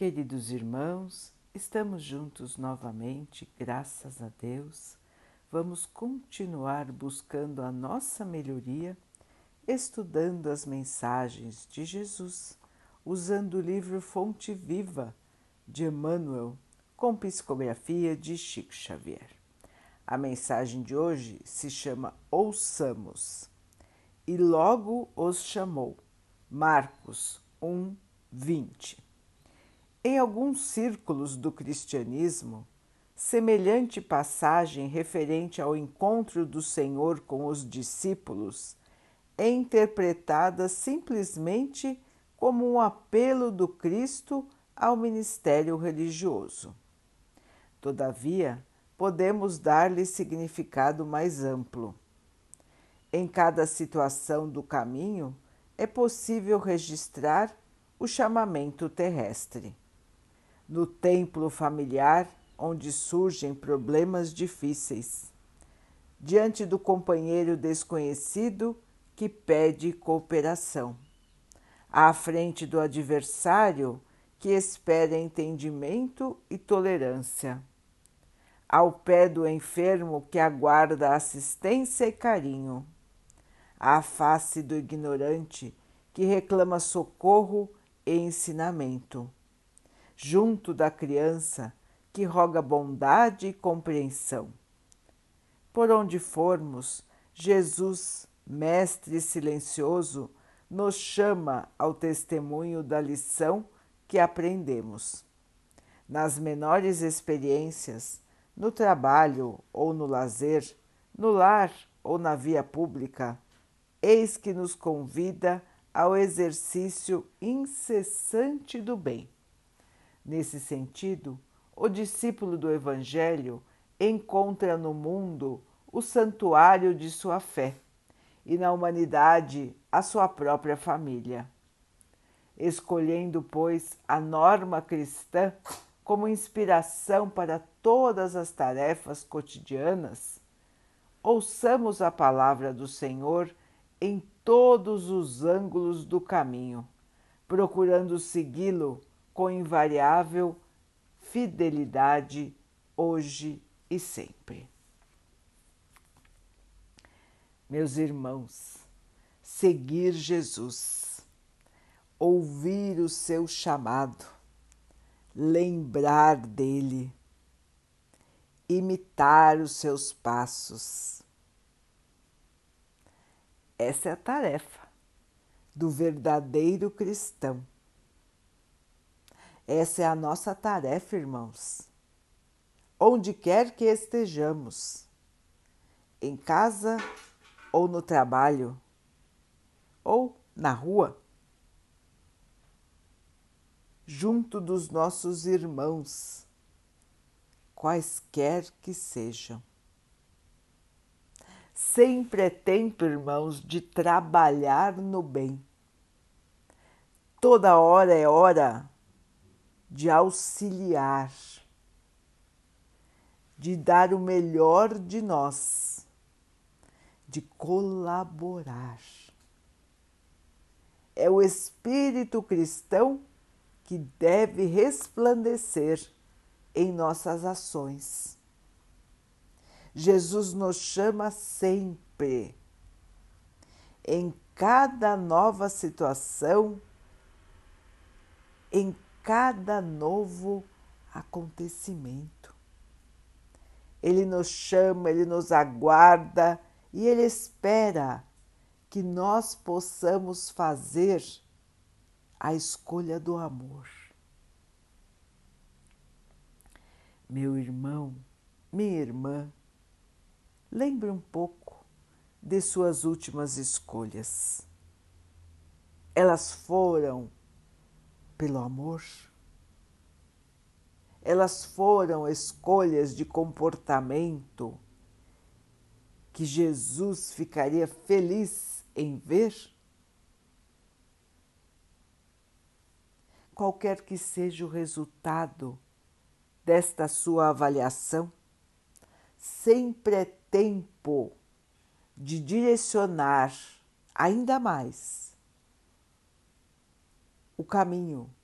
Queridos irmãos, estamos juntos novamente, graças a Deus. Vamos continuar buscando a nossa melhoria, estudando as mensagens de Jesus, usando o livro Fonte Viva de Emmanuel, com psicografia de Chico Xavier. A mensagem de hoje se chama Ouçamos. E logo os chamou. Marcos 1, 20. Em alguns círculos do cristianismo, semelhante passagem referente ao encontro do Senhor com os discípulos é interpretada simplesmente como um apelo do Cristo ao ministério religioso. Todavia, podemos dar-lhe significado mais amplo. Em cada situação do caminho, é possível registrar o chamamento terrestre no templo familiar, onde surgem problemas difíceis, diante do companheiro desconhecido que pede cooperação, à frente do adversário que espera entendimento e tolerância, ao pé do enfermo que aguarda assistência e carinho, à face do ignorante que reclama socorro e ensinamento junto da criança que roga bondade e compreensão. Por onde formos, Jesus, Mestre silencioso, nos chama ao testemunho da lição que aprendemos. Nas menores experiências, no trabalho ou no lazer, no lar ou na via pública, eis que nos convida ao exercício incessante do bem. Nesse sentido, o discípulo do Evangelho encontra no mundo o santuário de sua fé e na humanidade a sua própria família. Escolhendo, pois, a norma cristã como inspiração para todas as tarefas cotidianas, ouçamos a palavra do Senhor em todos os ângulos do caminho, procurando segui-lo com invariável fidelidade hoje e sempre. Meus irmãos, seguir Jesus, ouvir o seu chamado, lembrar dele, imitar os seus passos. Essa é a tarefa do verdadeiro cristão essa é a nossa tarefa, irmãos. Onde quer que estejamos, em casa ou no trabalho, ou na rua, junto dos nossos irmãos, quaisquer que sejam. Sempre é tempo, irmãos, de trabalhar no bem. Toda hora é hora de auxiliar, de dar o melhor de nós, de colaborar. É o espírito cristão que deve resplandecer em nossas ações. Jesus nos chama sempre, em cada nova situação, em cada novo acontecimento. Ele nos chama, ele nos aguarda e ele espera que nós possamos fazer a escolha do amor. Meu irmão, minha irmã, lembre um pouco de suas últimas escolhas. Elas foram pelo amor. Elas foram escolhas de comportamento que Jesus ficaria feliz em ver? Qualquer que seja o resultado desta sua avaliação, sempre é tempo de direcionar ainda mais o caminho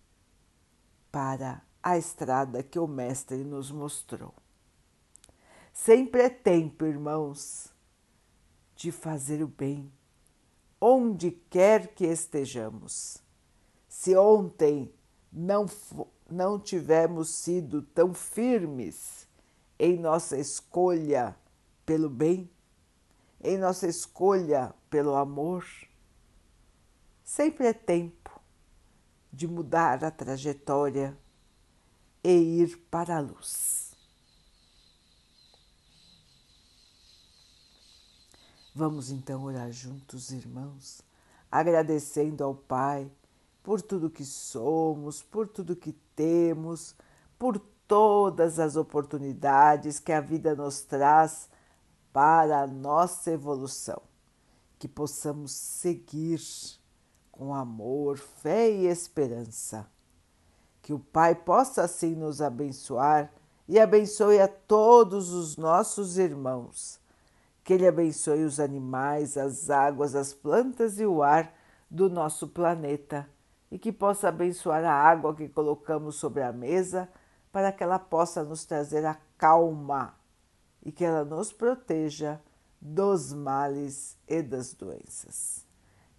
para a estrada que o Mestre nos mostrou. Sempre é tempo, irmãos, de fazer o bem, onde quer que estejamos. Se ontem não, não tivemos sido tão firmes em nossa escolha pelo bem, em nossa escolha pelo amor, sempre é tempo de mudar a trajetória e ir para a luz. Vamos então orar juntos, irmãos, agradecendo ao Pai por tudo que somos, por tudo que temos, por todas as oportunidades que a vida nos traz para a nossa evolução. Que possamos seguir com amor, fé e esperança. Que o Pai possa assim nos abençoar e abençoe a todos os nossos irmãos. Que Ele abençoe os animais, as águas, as plantas e o ar do nosso planeta e que possa abençoar a água que colocamos sobre a mesa para que ela possa nos trazer a calma e que ela nos proteja dos males e das doenças.